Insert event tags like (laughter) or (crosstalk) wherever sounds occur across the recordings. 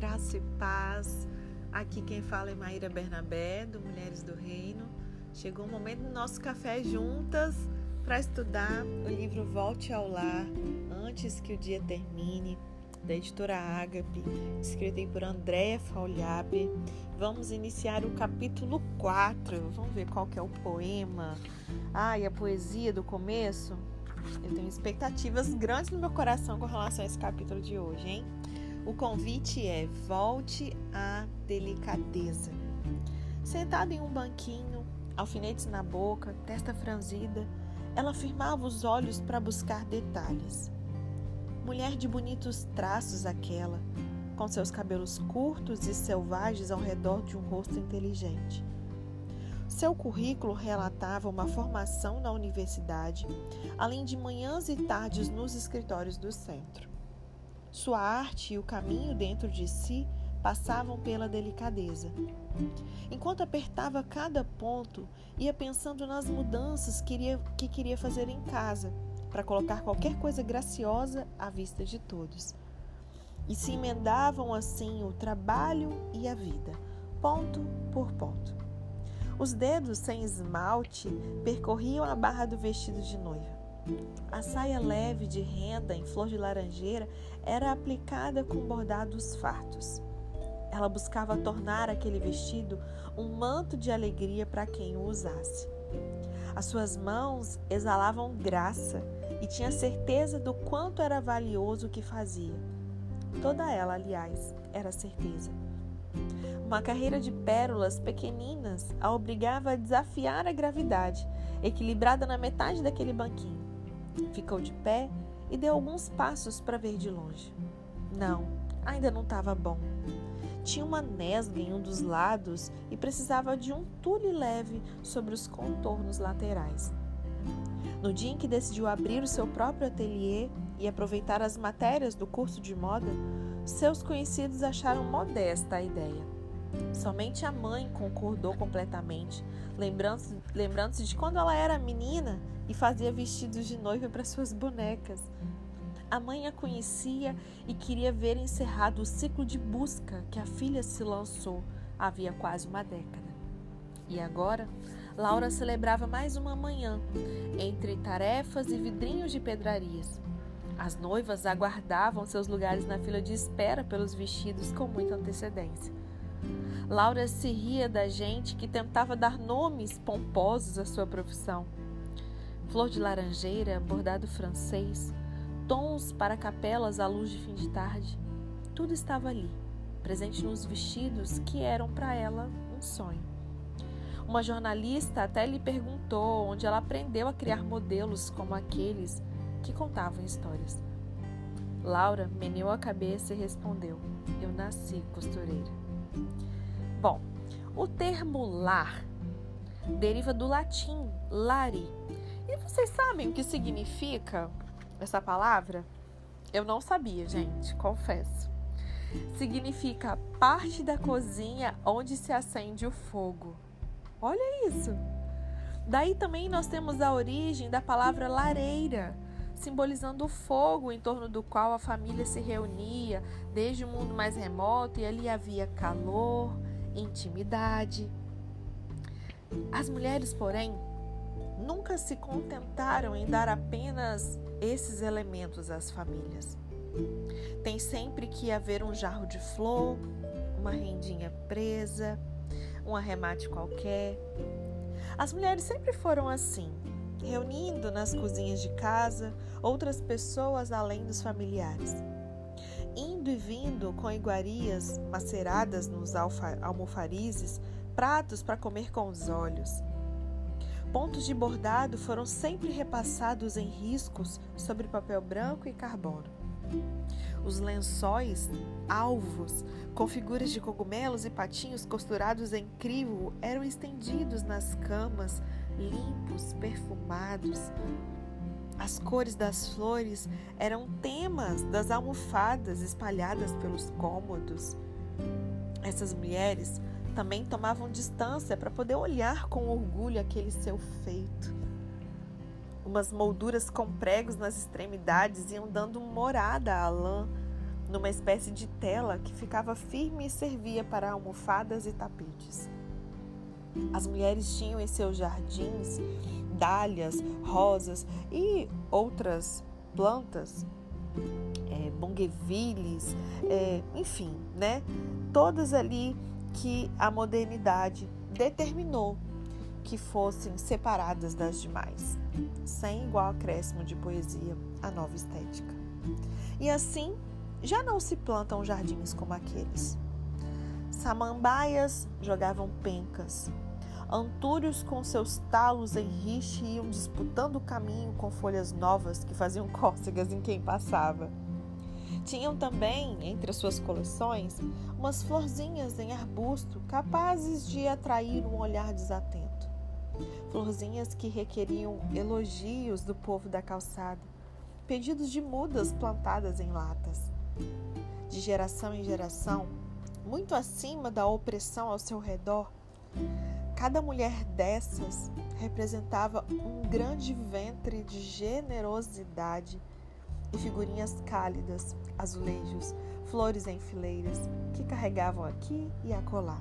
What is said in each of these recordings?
graça e paz. Aqui quem fala é Maíra Bernabé, do Mulheres do Reino. Chegou o momento do nosso café juntas para estudar o livro Volte ao Lar Antes que o Dia Termine, da editora Ágape, escrito por Andréa Faulhaber. Vamos iniciar o capítulo 4. Vamos ver qual que é o poema. Ah, e a poesia do começo? Eu tenho expectativas grandes no meu coração com relação a esse capítulo de hoje, hein? O convite é volte à delicadeza. Sentada em um banquinho, alfinetes na boca, testa franzida, ela firmava os olhos para buscar detalhes. Mulher de bonitos traços aquela, com seus cabelos curtos e selvagens ao redor de um rosto inteligente. Seu currículo relatava uma formação na universidade, além de manhãs e tardes nos escritórios do centro. Sua arte e o caminho dentro de si passavam pela delicadeza. Enquanto apertava cada ponto, ia pensando nas mudanças que queria, que queria fazer em casa, para colocar qualquer coisa graciosa à vista de todos. E se emendavam assim o trabalho e a vida, ponto por ponto. Os dedos sem esmalte percorriam a barra do vestido de noiva. A saia leve de renda em flor de laranjeira era aplicada com bordados fartos. Ela buscava tornar aquele vestido um manto de alegria para quem o usasse. As suas mãos exalavam graça e tinha certeza do quanto era valioso o que fazia. Toda ela, aliás, era certeza. Uma carreira de pérolas pequeninas a obrigava a desafiar a gravidade, equilibrada na metade daquele banquinho. Ficou de pé e deu alguns passos para ver de longe. Não, ainda não estava bom. Tinha uma nesga em um dos lados e precisava de um tule leve sobre os contornos laterais. No dia em que decidiu abrir o seu próprio ateliê e aproveitar as matérias do curso de moda, seus conhecidos acharam modesta a ideia. Somente a mãe concordou completamente, lembrando-se lembrando de quando ela era menina e fazia vestidos de noiva para suas bonecas. A mãe a conhecia e queria ver encerrado o ciclo de busca que a filha se lançou havia quase uma década. E agora, Laura celebrava mais uma manhã, entre tarefas e vidrinhos de pedrarias. As noivas aguardavam seus lugares na fila de espera pelos vestidos com muita antecedência. Laura se ria da gente que tentava dar nomes pomposos à sua profissão flor de laranjeira, bordado francês, tons para capelas à luz de fim de tarde. Tudo estava ali, presente nos vestidos que eram para ela um sonho. Uma jornalista até lhe perguntou onde ela aprendeu a criar modelos como aqueles que contavam histórias. Laura meneou a cabeça e respondeu: Eu nasci costureira. Bom, o termo lar deriva do latim lari, e vocês sabem o que significa essa palavra? Eu não sabia, gente, confesso. Significa parte da cozinha onde se acende o fogo. Olha isso! Daí também nós temos a origem da palavra lareira, simbolizando o fogo em torno do qual a família se reunia desde o mundo mais remoto e ali havia calor, intimidade. As mulheres, porém, nunca se contentaram em dar apenas esses elementos às famílias. Tem sempre que haver um jarro de flor, uma rendinha presa, um arremate qualquer. As mulheres sempre foram assim, reunindo nas cozinhas de casa outras pessoas além dos familiares. Indo e vindo com iguarias maceradas nos almofarizes, pratos para comer com os olhos Pontos de bordado foram sempre repassados em riscos sobre papel branco e carbono. Os lençóis, alvos, com figuras de cogumelos e patinhos costurados em crivo, eram estendidos nas camas, limpos, perfumados. As cores das flores eram temas das almofadas espalhadas pelos cômodos. Essas mulheres também tomavam distância para poder olhar com orgulho aquele seu feito. Umas molduras com pregos nas extremidades iam dando morada à lã numa espécie de tela que ficava firme e servia para almofadas e tapetes. As mulheres tinham em seus jardins dálias, rosas e outras plantas, é, é, enfim, né? Todas ali que a modernidade determinou que fossem separadas das demais, sem igual acréscimo de poesia à nova estética. E assim, já não se plantam jardins como aqueles. Samambaias jogavam pencas, Antúrios com seus talos em riche iam disputando o caminho com folhas novas que faziam (laughs) cócegas em quem passava. Tinham também, entre as suas coleções, umas florzinhas em arbusto capazes de atrair um olhar desatento. Florzinhas que requeriam elogios do povo da calçada, pedidos de mudas plantadas em latas. De geração em geração, muito acima da opressão ao seu redor, Cada mulher dessas representava um grande ventre de generosidade e figurinhas cálidas, azulejos, flores em fileiras que carregavam aqui e acolá.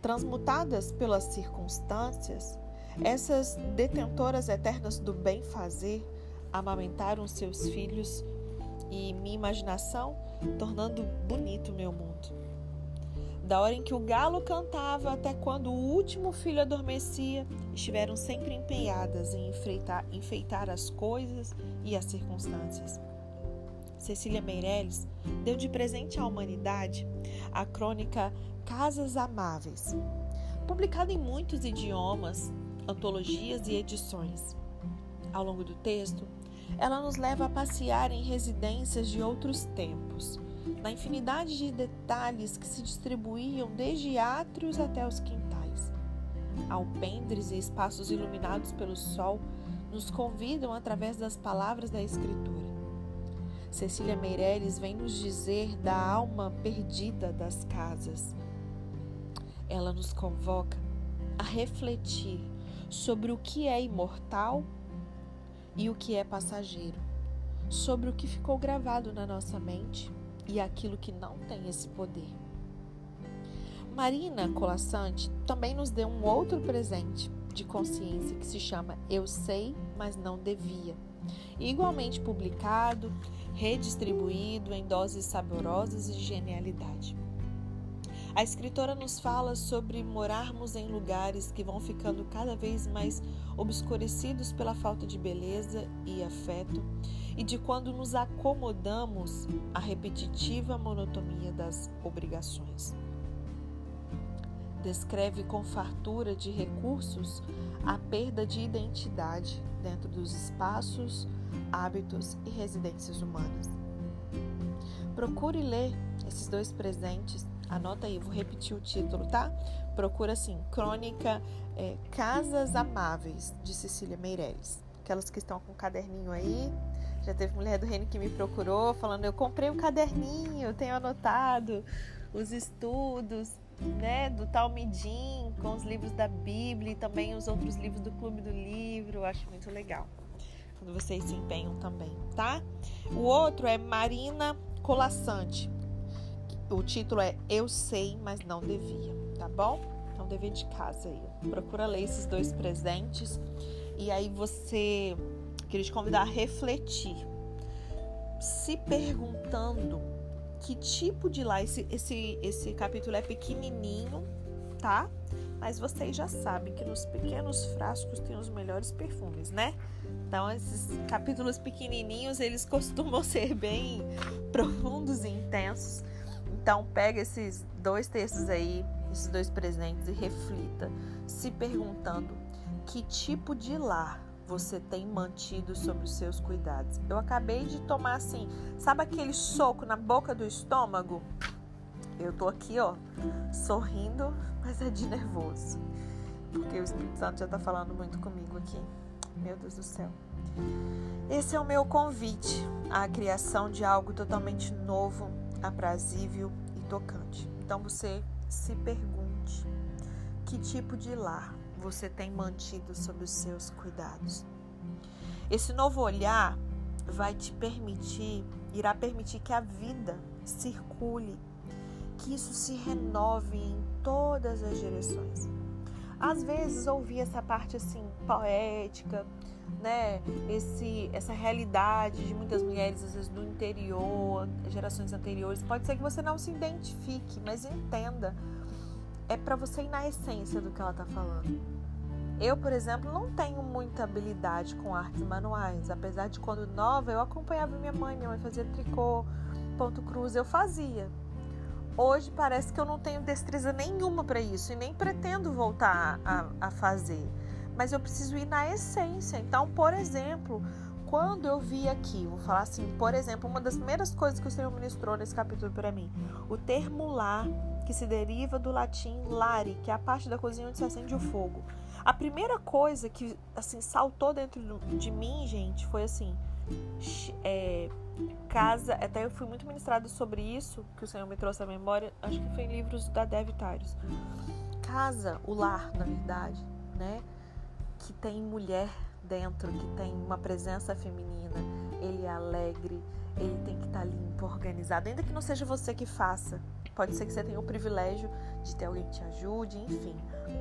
Transmutadas pelas circunstâncias, essas detentoras eternas do bem-fazer amamentaram seus filhos e minha imaginação tornando bonito meu mundo da hora em que o galo cantava até quando o último filho adormecia, estiveram sempre empenhadas em enfeitar, enfeitar as coisas e as circunstâncias. Cecília Meirelles deu de presente à humanidade a crônica Casas Amáveis, publicada em muitos idiomas, antologias e edições. Ao longo do texto, ela nos leva a passear em residências de outros tempos na infinidade de detalhes que se distribuíam desde átrios até os quintais. Alpendres e espaços iluminados pelo sol nos convidam através das palavras da Escritura. Cecília Meireles vem nos dizer da alma perdida das casas. Ela nos convoca a refletir sobre o que é imortal e o que é passageiro, sobre o que ficou gravado na nossa mente e aquilo que não tem esse poder. Marina Colassante também nos deu um outro presente de consciência que se chama Eu Sei, mas Não Devia, igualmente publicado, redistribuído em doses saborosas de genialidade. A escritora nos fala sobre morarmos em lugares que vão ficando cada vez mais obscurecidos pela falta de beleza e afeto, e de quando nos acomodamos à repetitiva monotonia das obrigações. Descreve com fartura de recursos a perda de identidade dentro dos espaços, hábitos e residências humanas. Procure ler esses dois presentes Anota aí, vou repetir o título, tá? Procura assim, Crônica é, Casas Amáveis, de Cecília Meirelles. Aquelas que estão com o caderninho aí. Já teve mulher do reino que me procurou falando: Eu comprei um caderninho, tenho anotado os estudos né, do Talmidim com os livros da Bíblia e também os outros livros do Clube do Livro. Acho muito legal quando vocês se empenham também, tá? O outro é Marina Colassante, o título é Eu Sei, mas não devia, tá bom? Então, dever de casa aí. Procura ler esses dois presentes e aí você queria te convidar a refletir, se perguntando que tipo de lá esse, esse, esse capítulo é pequenininho, tá? Mas vocês já sabem que nos pequenos frascos tem os melhores perfumes, né? Então, esses capítulos pequenininhos, eles (laughs) costumam ser bem profundos e intensos. Então, pega esses dois textos aí, esses dois presentes e reflita, se perguntando que tipo de lar você tem mantido sobre os seus cuidados. Eu acabei de tomar assim, sabe aquele soco na boca do estômago? Eu tô aqui, ó, sorrindo, mas é de nervoso. Porque o Espírito Santo já tá falando muito comigo aqui. Meu Deus do céu. Esse é o meu convite à criação de algo totalmente novo, aprazível e tocante. Então você se pergunte: que tipo de lar você tem mantido sob os seus cuidados? Esse novo olhar vai te permitir, irá permitir que a vida circule, que isso se renove em todas as direções. Às vezes ouvir essa parte assim poética, né, esse, essa realidade de muitas mulheres, às vezes do interior, gerações anteriores, pode ser que você não se identifique, mas entenda, é para você ir na essência do que ela está falando. Eu, por exemplo, não tenho muita habilidade com artes manuais, apesar de quando nova eu acompanhava minha mãe, minha mãe fazia tricô, ponto cruz, eu fazia. Hoje parece que eu não tenho destreza nenhuma para isso e nem pretendo voltar a, a fazer mas eu preciso ir na essência. Então, por exemplo, quando eu vi aqui, vou falar assim, por exemplo, uma das primeiras coisas que o Senhor ministrou nesse capítulo para mim, o termo lar, que se deriva do latim lare, que é a parte da cozinha onde se acende o fogo. A primeira coisa que assim saltou dentro de mim, gente, foi assim, é, casa, até eu fui muito ministrado sobre isso, que o Senhor me trouxe à memória, acho que foi em livros da Dev. Casa, o lar, na verdade, né? Que tem mulher dentro, que tem uma presença feminina, ele é alegre, ele tem que estar tá limpo, organizado, ainda que não seja você que faça. Pode ser que você tenha o privilégio de ter alguém que te ajude, enfim.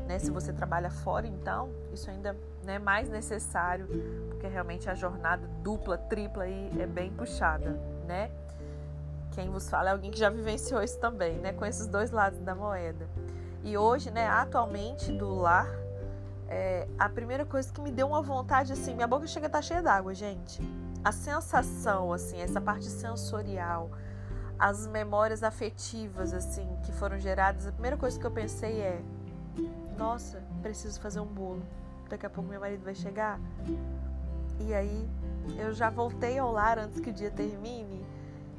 Né? Se você trabalha fora, então, isso ainda é né, mais necessário, porque realmente a jornada dupla, tripla aí é bem puxada, né? Quem vos fala é alguém que já vivenciou isso também, né? Com esses dois lados da moeda. E hoje, né, atualmente, do lar é, a primeira coisa que me deu uma vontade, assim, minha boca chega a estar tá cheia d'água, gente. A sensação, assim, essa parte sensorial, as memórias afetivas, assim, que foram geradas, a primeira coisa que eu pensei é: nossa, preciso fazer um bolo. Daqui a pouco meu marido vai chegar. E aí, eu já voltei ao lar antes que o dia termine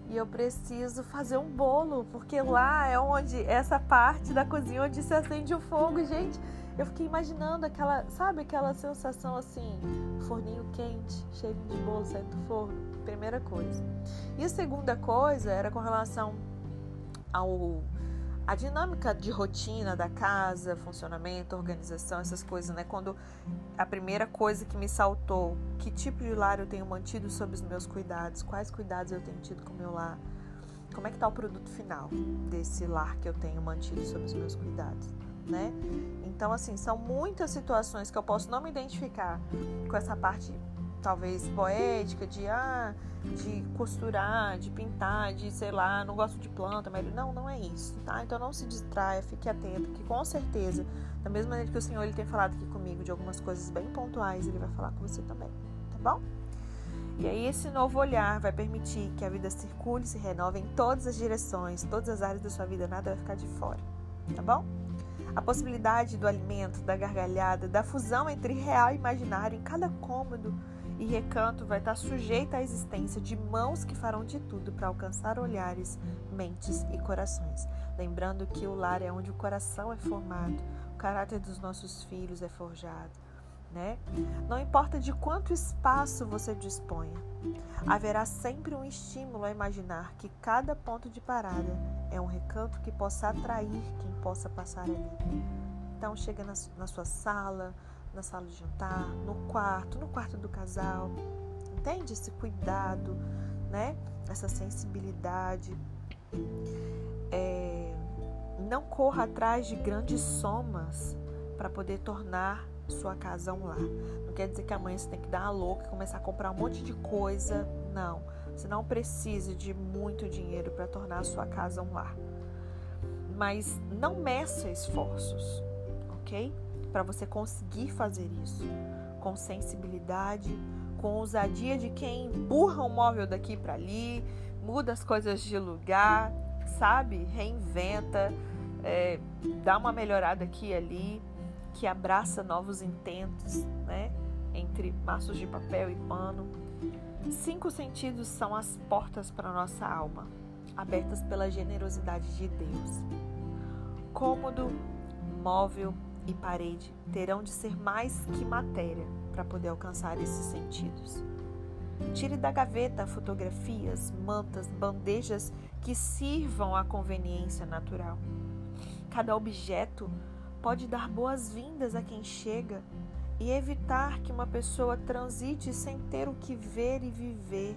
e eu preciso fazer um bolo, porque lá é onde essa parte da cozinha onde se acende o fogo, gente. Eu fiquei imaginando aquela, sabe, aquela sensação assim, forninho quente, cheio de bolo saindo do forno. Primeira coisa. E a segunda coisa era com relação ao a dinâmica de rotina da casa, funcionamento, organização, essas coisas, né? Quando a primeira coisa que me saltou, que tipo de lar eu tenho mantido sob os meus cuidados, quais cuidados eu tenho tido com o meu lar, como é que está o produto final desse lar que eu tenho mantido sob os meus cuidados né? Então, assim, são muitas situações que eu posso não me identificar com essa parte, talvez, poética, de, ah, de costurar, de pintar, de, sei lá, não gosto de planta, mas não, não é isso, tá? Então, não se distraia, fique atento, que com certeza, da mesma maneira que o Senhor ele tem falado aqui comigo de algumas coisas bem pontuais, ele vai falar com você também, tá bom? E aí esse novo olhar vai permitir que a vida circule, se renove em todas as direções, todas as áreas da sua vida, nada vai ficar de fora, tá bom? A possibilidade do alimento, da gargalhada, da fusão entre real e imaginário em cada cômodo e recanto vai estar sujeita à existência de mãos que farão de tudo para alcançar olhares, mentes e corações. Lembrando que o lar é onde o coração é formado, o caráter dos nossos filhos é forjado né? Não importa de quanto espaço você disponha, haverá sempre um estímulo a imaginar que cada ponto de parada é um recanto que possa atrair quem possa passar ali. Então chega na, na sua sala, na sala de jantar, no quarto, no quarto do casal. Entende esse cuidado, né? Essa sensibilidade. É, não corra atrás de grandes somas para poder tornar sua casa um lar. Não quer dizer que amanhã você tem que dar uma louca e começar a comprar um monte de coisa. Não. Você não precisa de muito dinheiro para tornar a sua casa um lar. Mas não meça esforços, ok? Para você conseguir fazer isso com sensibilidade, com ousadia de quem empurra um móvel daqui para ali, muda as coisas de lugar, sabe? Reinventa, é, dá uma melhorada aqui e ali que abraça novos intentos, né? Entre maços de papel e pano. Cinco sentidos são as portas para nossa alma, abertas pela generosidade de Deus. Cômodo, móvel e parede terão de ser mais que matéria para poder alcançar esses sentidos. Tire da gaveta fotografias, mantas, bandejas que sirvam à conveniência natural. Cada objeto pode dar boas-vindas a quem chega e evitar que uma pessoa transite sem ter o que ver e viver,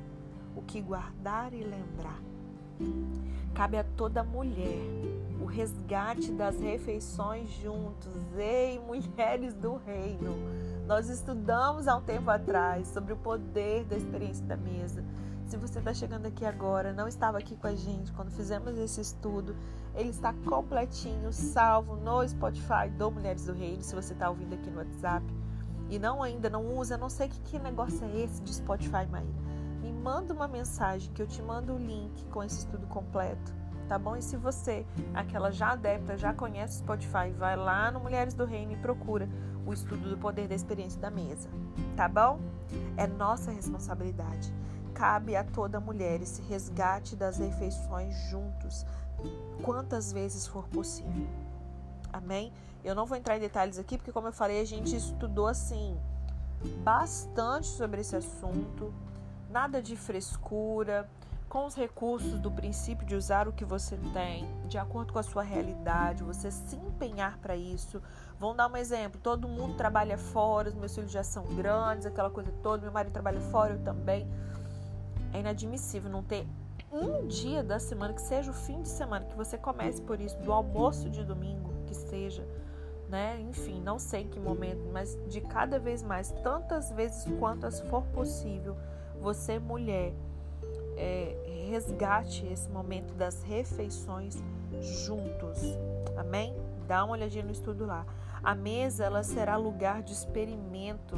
o que guardar e lembrar. Cabe a toda mulher o resgate das refeições juntos. Ei, (laughs) mulheres do reino! Nós estudamos há um tempo atrás sobre o poder da experiência da mesa. Se você está chegando aqui agora, não estava aqui com a gente quando fizemos esse estudo, ele está completinho, salvo no Spotify do Mulheres do Reino. Se você está ouvindo aqui no WhatsApp e não ainda não usa, não sei que, que negócio é esse de Spotify, Maíra me manda uma mensagem que eu te mando o link com esse estudo completo, tá bom? E se você, aquela já adepta, já conhece o Spotify, vai lá no Mulheres do Reino e procura o estudo do poder da experiência da mesa, tá bom? É nossa responsabilidade. Cabe a toda mulher esse resgate das refeições juntos, quantas vezes for possível. Amém? Eu não vou entrar em detalhes aqui, porque, como eu falei, a gente estudou assim bastante sobre esse assunto nada de frescura, com os recursos do princípio de usar o que você tem, de acordo com a sua realidade, você se empenhar para isso. Vamos dar um exemplo: todo mundo trabalha fora, os meus filhos já são grandes, aquela coisa toda, meu marido trabalha fora, eu também. É inadmissível não ter um dia da semana, que seja o fim de semana, que você comece por isso, do almoço de domingo, que seja. Né? Enfim, não sei em que momento, mas de cada vez mais, tantas vezes quantas for possível, você, mulher, é, resgate esse momento das refeições juntos. Amém? Dá uma olhadinha no estudo lá. A mesa ela será lugar de experimento,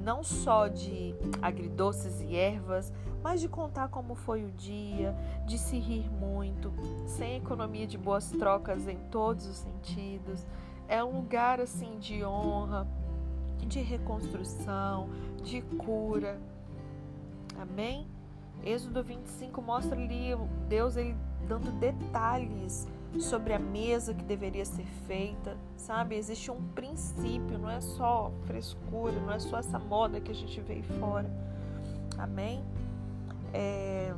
não só de agridoces e ervas, mas de contar como foi o dia, de se rir muito, sem economia de boas trocas em todos os sentidos. É um lugar assim de honra, de reconstrução, de cura, Amém? Êxodo 25 mostra ali Deus ele dando detalhes sobre a mesa que deveria ser feita, sabe? Existe um princípio, não é só frescura, não é só essa moda que a gente vê fora. Amém? É...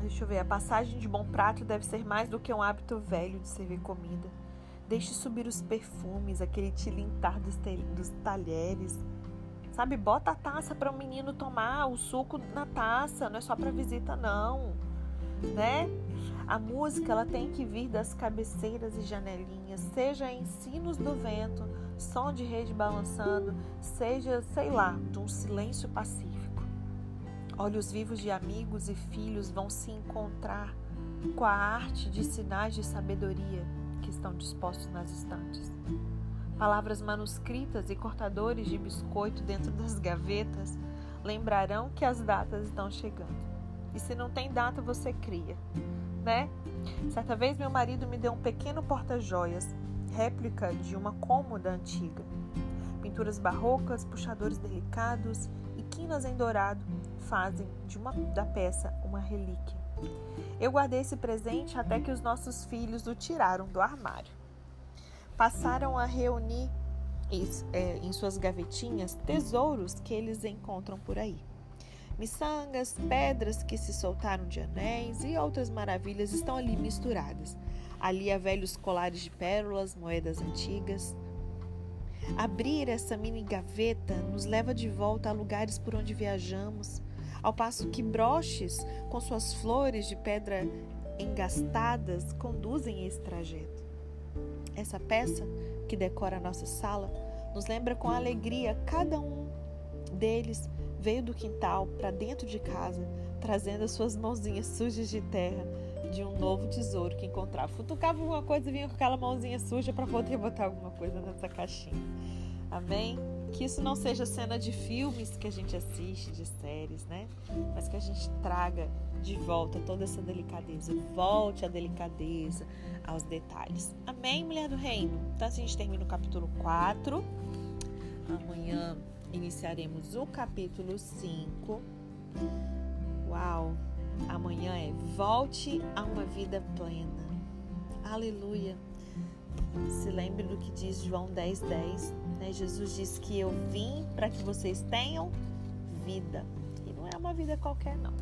Deixa eu ver, a passagem de bom prato deve ser mais do que um hábito velho de servir comida. Deixe subir os perfumes, aquele tilintar dos, dos talheres Sabe, bota a taça para o menino tomar o suco na taça, não é só para visita não, né? A música ela tem que vir das cabeceiras e janelinhas, seja em sinos do vento, som de rede balançando, seja, sei lá, de um silêncio pacífico. Olhos vivos de amigos e filhos vão se encontrar com a arte de sinais de sabedoria que estão dispostos nas estantes palavras manuscritas e cortadores de biscoito dentro das gavetas lembrarão que as datas estão chegando. E se não tem data, você cria, né? Certa vez meu marido me deu um pequeno porta-joias, réplica de uma cômoda antiga. Pinturas barrocas, puxadores delicados e quinas em dourado fazem de uma da peça uma relíquia. Eu guardei esse presente até que os nossos filhos o tiraram do armário passaram a reunir é, em suas gavetinhas tesouros que eles encontram por aí. Miçangas, pedras que se soltaram de anéis e outras maravilhas estão ali misturadas. Ali há velhos colares de pérolas, moedas antigas. Abrir essa mini gaveta nos leva de volta a lugares por onde viajamos, ao passo que broches com suas flores de pedra engastadas conduzem esse trajeto. Essa peça que decora a nossa sala nos lembra com alegria cada um deles veio do quintal para dentro de casa, trazendo as suas mãozinhas sujas de terra de um novo tesouro que encontrava. Futucava alguma coisa e vinha com aquela mãozinha suja para poder botar alguma coisa nessa caixinha. Amém? Que isso não seja cena de filmes que a gente assiste, de séries, né? Mas que a gente traga de volta toda essa delicadeza. Volte a delicadeza aos detalhes. Amém, mulher do reino? Então, assim a gente termina o capítulo 4. Amanhã iniciaremos o capítulo 5. Uau! Amanhã é volte a uma vida plena. Aleluia! Se lembre do que diz João 10, 10. Né? Jesus disse que eu vim para que vocês tenham vida. E não é uma vida qualquer, não.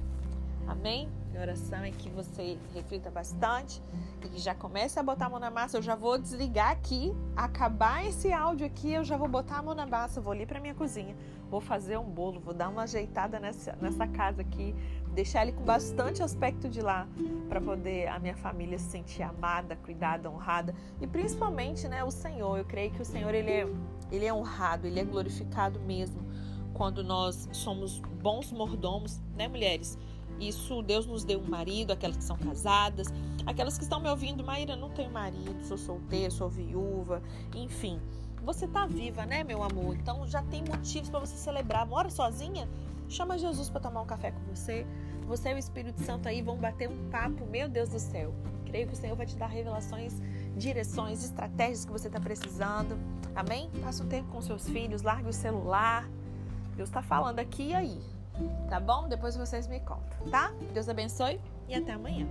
Amém? Minha oração é que você reflita bastante e que já comece a botar a mão na massa. Eu já vou desligar aqui, acabar esse áudio aqui, eu já vou botar a mão na massa, vou ali para minha cozinha, vou fazer um bolo, vou dar uma ajeitada nessa, nessa casa aqui, deixar ele com bastante aspecto de lá para poder a minha família se sentir amada, cuidada, honrada e principalmente, né, o Senhor. Eu creio que o Senhor ele é, ele é honrado, ele é glorificado mesmo quando nós somos bons mordomos, né, mulheres? Isso, Deus nos deu um marido, aquelas que são casadas, aquelas que estão me ouvindo, Maíra, não tenho marido, sou solteira, sou viúva, enfim. Você tá viva, né, meu amor? Então já tem motivos para você celebrar. Mora sozinha? Chama Jesus para tomar um café com você. Você e o Espírito Santo aí vão bater um papo, meu Deus do céu. Creio que o Senhor vai te dar revelações, direções, estratégias que você está precisando. Amém? Passa um tempo com seus filhos, largue o celular. Deus está falando aqui e aí. Tá bom? Depois vocês me contam, tá? Deus abençoe e até amanhã.